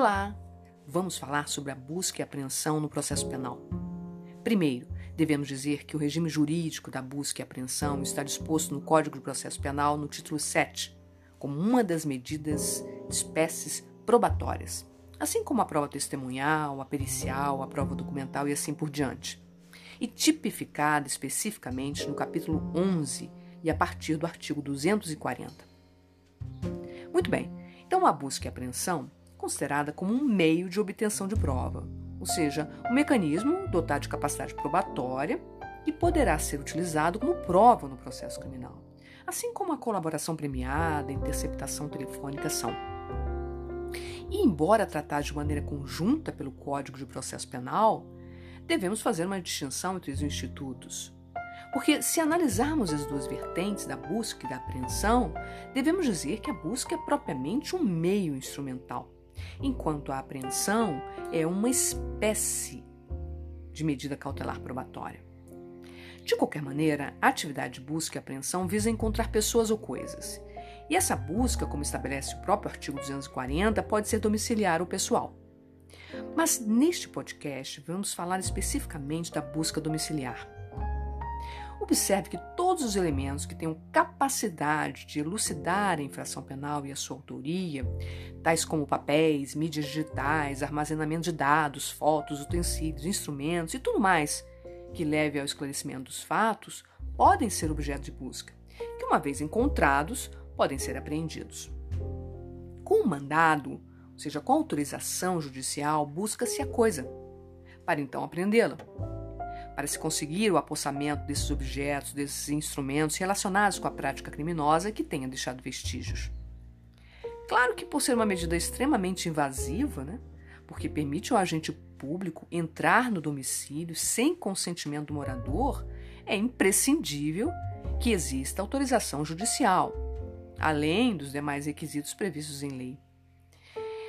Olá! Vamos falar sobre a busca e apreensão no processo penal. Primeiro, devemos dizer que o regime jurídico da busca e apreensão está disposto no Código de Processo Penal no título 7, como uma das medidas de espécies probatórias, assim como a prova testemunhal, a pericial, a prova documental e assim por diante, e tipificada especificamente no capítulo 11 e a partir do artigo 240. Muito bem, então a busca e apreensão considerada como um meio de obtenção de prova, ou seja, um mecanismo dotado de capacidade probatória e poderá ser utilizado como prova no processo criminal, assim como a colaboração premiada, a interceptação telefônica são. E embora tratados de maneira conjunta pelo Código de Processo Penal, devemos fazer uma distinção entre os institutos. Porque se analisarmos as duas vertentes da busca e da apreensão, devemos dizer que a busca é propriamente um meio instrumental enquanto a apreensão é uma espécie de medida cautelar probatória. De qualquer maneira, a atividade de busca e apreensão visa encontrar pessoas ou coisas. E essa busca, como estabelece o próprio artigo 240, pode ser domiciliar ou pessoal. Mas neste podcast vamos falar especificamente da busca domiciliar. Observe que todos os elementos que tenham capacidade de elucidar a infração penal e a sua autoria, tais como papéis, mídias digitais, armazenamento de dados, fotos, utensílios, instrumentos e tudo mais que leve ao esclarecimento dos fatos, podem ser objeto de busca, que, uma vez encontrados, podem ser apreendidos. Com o mandado, ou seja, com autorização judicial, busca-se a coisa, para então apreendê-la para se conseguir o apossamento desses objetos, desses instrumentos relacionados com a prática criminosa que tenha deixado vestígios. Claro que, por ser uma medida extremamente invasiva, né, porque permite ao agente público entrar no domicílio sem consentimento do morador, é imprescindível que exista autorização judicial, além dos demais requisitos previstos em lei.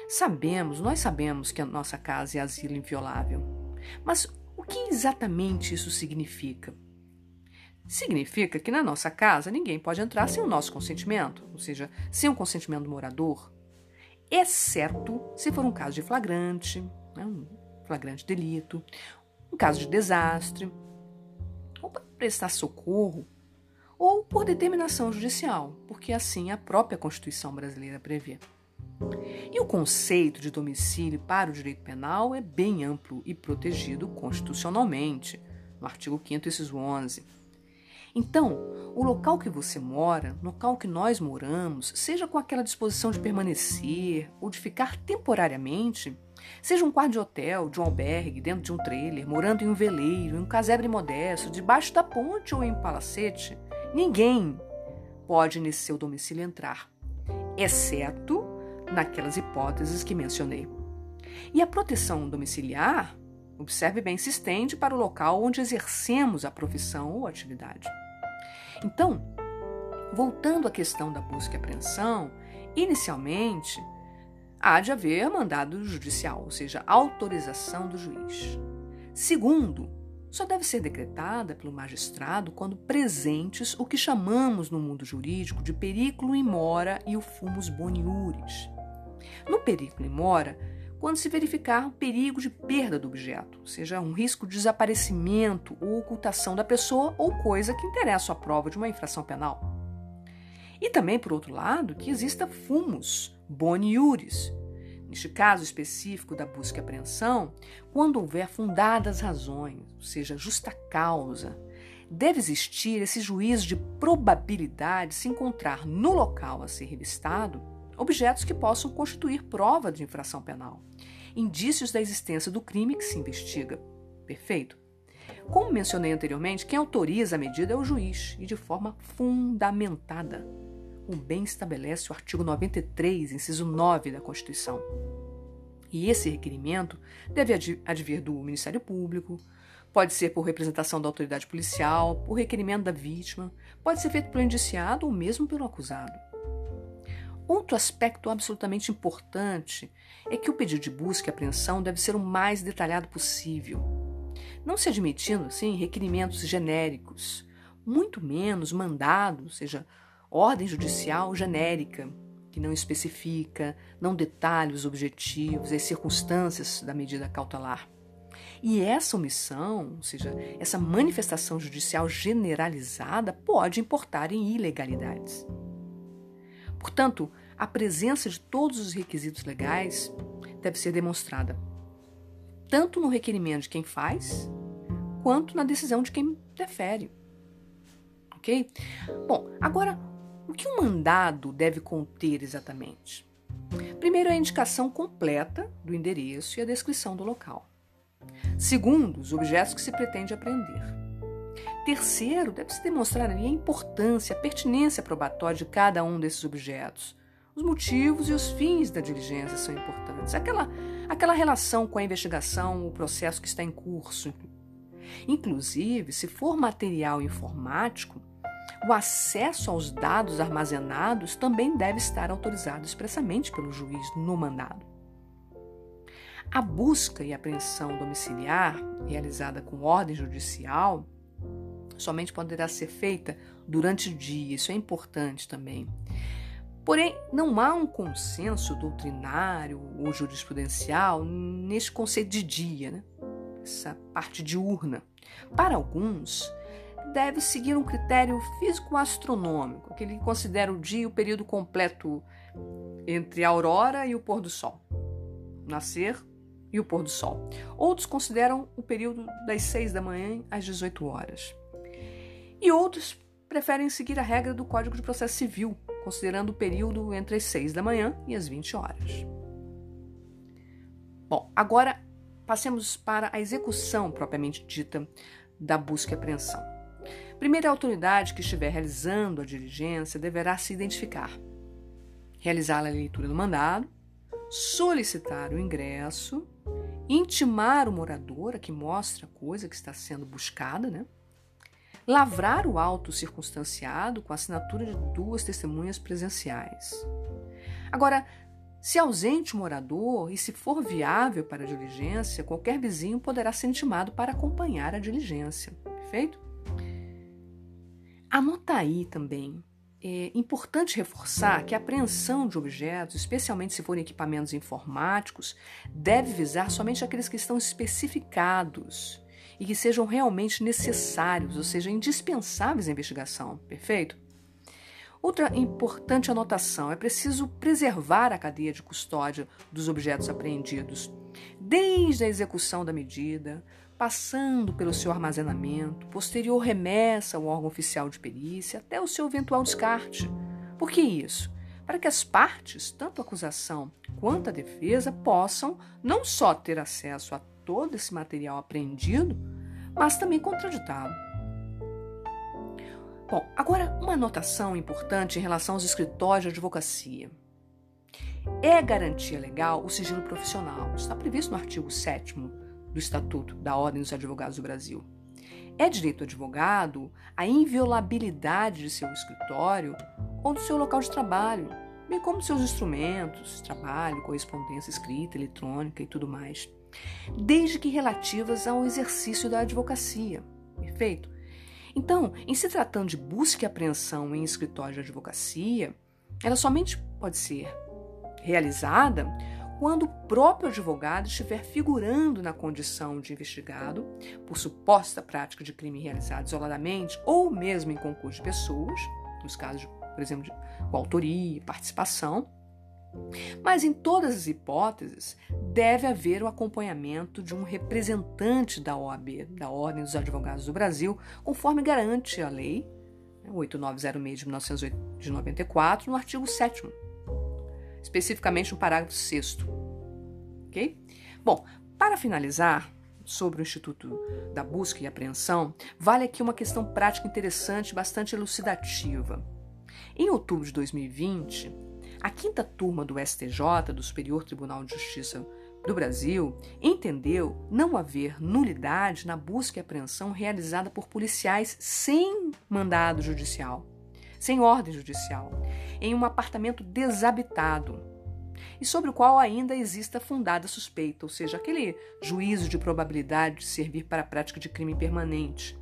Sabemos, nós sabemos que a nossa casa é asilo inviolável, mas que exatamente isso significa? Significa que na nossa casa ninguém pode entrar sem o nosso consentimento, ou seja, sem o consentimento do morador, exceto se for um caso de flagrante, né, um flagrante delito, um caso de desastre, ou para prestar socorro, ou por determinação judicial, porque assim a própria Constituição brasileira prevê. E o conceito de domicílio para o direito penal é bem amplo e protegido constitucionalmente, no artigo 5 inciso 11. Então, o local que você mora, local que nós moramos, seja com aquela disposição de permanecer ou de ficar temporariamente, seja um quarto de hotel, de um albergue, dentro de um trailer, morando em um veleiro, em um casebre modesto, debaixo da ponte ou em um palacete, ninguém pode nesse seu domicílio entrar, exceto naquelas hipóteses que mencionei. E a proteção domiciliar, observe bem, se estende para o local onde exercemos a profissão ou atividade. Então, voltando à questão da busca e apreensão, inicialmente há de haver mandado judicial, ou seja, autorização do juiz. Segundo, só deve ser decretada pelo magistrado quando presentes o que chamamos no mundo jurídico de periculo in mora e o fumus boniuris. No perigo mora quando se verificar um perigo de perda do objeto, seja um risco de desaparecimento ou ocultação da pessoa ou coisa que interessa a prova de uma infração penal. E também, por outro lado, que exista fumus, boni iuris, neste caso específico da busca e apreensão, quando houver fundadas razões, ou seja, justa causa, deve existir esse juízo de probabilidade de se encontrar no local a ser revistado objetos que possam constituir prova de infração penal, indícios da existência do crime que se investiga. Perfeito? Como mencionei anteriormente, quem autoriza a medida é o juiz e de forma fundamentada. O bem estabelece o artigo 93, inciso 9 da Constituição. E esse requerimento deve advir do Ministério Público, pode ser por representação da autoridade policial, por requerimento da vítima, pode ser feito pelo indiciado ou mesmo pelo acusado. Outro aspecto absolutamente importante é que o pedido de busca e apreensão deve ser o mais detalhado possível, não se admitindo, assim, requerimentos genéricos, muito menos mandados, seja, ordem judicial genérica, que não especifica, não detalha os objetivos, as circunstâncias da medida cautelar. E essa omissão, ou seja, essa manifestação judicial generalizada, pode importar em ilegalidades. Portanto, a presença de todos os requisitos legais deve ser demonstrada, tanto no requerimento de quem faz, quanto na decisão de quem defere. Ok? Bom, agora, o que um mandado deve conter exatamente? Primeiro, a indicação completa do endereço e a descrição do local. Segundo, os objetos que se pretende apreender. Terceiro, deve-se demonstrar a importância, a pertinência probatória de cada um desses objetos. Os motivos e os fins da diligência são importantes. Aquela, aquela relação com a investigação, o processo que está em curso. Inclusive, se for material informático, o acesso aos dados armazenados também deve estar autorizado expressamente pelo juiz no mandado. A busca e apreensão domiciliar, realizada com ordem judicial, somente poderá ser feita durante o dia, isso é importante também. Porém, não há um consenso doutrinário ou jurisprudencial nesse conceito de dia, né? essa parte diurna. Para alguns, deve seguir um critério físico-astronômico, que ele considera o dia o período completo entre a aurora e o pôr do sol. Nascer e o pôr do sol. Outros consideram o período das 6 da manhã às 18 horas. E outros preferem seguir a regra do Código de Processo Civil, considerando o período entre as 6 da manhã e as 20 horas. Bom, agora passemos para a execução propriamente dita da busca e apreensão. Primeira autoridade que estiver realizando a diligência deverá se identificar, realizar a leitura do mandado, solicitar o ingresso intimar o morador a que mostre a coisa que está sendo buscada, né? Lavrar o auto circunstanciado com a assinatura de duas testemunhas presenciais. Agora, se ausente o morador e se for viável para a diligência, qualquer vizinho poderá ser intimado para acompanhar a diligência. Perfeito? Anota aí também é importante reforçar que a apreensão de objetos, especialmente se forem equipamentos informáticos, deve visar somente aqueles que estão especificados e que sejam realmente necessários, ou seja, indispensáveis à investigação. Perfeito? Outra importante anotação: é preciso preservar a cadeia de custódia dos objetos apreendidos, desde a execução da medida, passando pelo seu armazenamento, posterior remessa ao órgão oficial de perícia, até o seu eventual descarte. Por que isso? Para que as partes, tanto a acusação quanto a defesa, possam não só ter acesso a todo esse material apreendido, mas também contraditá-lo. Bom, agora uma anotação importante em relação aos escritórios de advocacia. É garantia legal o sigilo profissional. Está previsto no artigo 7 do Estatuto da Ordem dos Advogados do Brasil. É direito do advogado a inviolabilidade de seu escritório ou do seu local de trabalho, bem como seus instrumentos, trabalho, correspondência escrita, eletrônica e tudo mais, desde que relativas ao exercício da advocacia. Perfeito? Então, em se tratando de busca e apreensão em escritório de advocacia, ela somente pode ser realizada quando o próprio advogado estiver figurando na condição de investigado por suposta prática de crime realizado isoladamente ou mesmo em concurso de pessoas, nos casos, por exemplo, de autoria e participação. Mas em todas as hipóteses, deve haver o acompanhamento de um representante da OAB, da Ordem dos Advogados do Brasil, conforme garante a lei 8906 né, de 1994, no artigo 7 especificamente no parágrafo 6. Ok? Bom, para finalizar, sobre o Instituto da Busca e Apreensão, vale aqui uma questão prática interessante, bastante elucidativa. Em outubro de 2020, a quinta turma do STJ, do Superior Tribunal de Justiça do Brasil, entendeu não haver nulidade na busca e apreensão realizada por policiais sem mandado judicial sem ordem judicial, em um apartamento desabitado e sobre o qual ainda exista fundada suspeita, ou seja, aquele juízo de probabilidade de servir para a prática de crime permanente.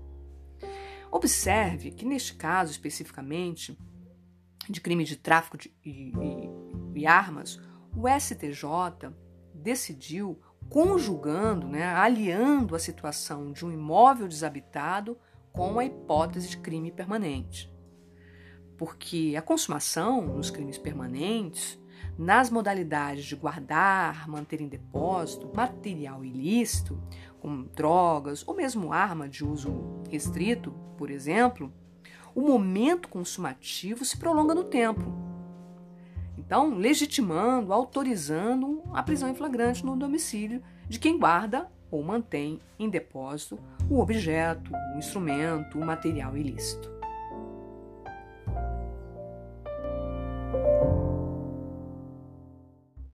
Observe que, neste caso especificamente, de crime de tráfico de, e, e e armas, o STJ decidiu conjugando, né, aliando a situação de um imóvel desabitado com a hipótese de crime permanente. Porque a consumação nos crimes permanentes, nas modalidades de guardar, manter em depósito material ilícito, como drogas ou mesmo arma de uso restrito, por exemplo, o momento consumativo se prolonga no tempo. Então, legitimando, autorizando a prisão em flagrante no domicílio de quem guarda ou mantém em depósito o objeto, o instrumento, o material ilícito.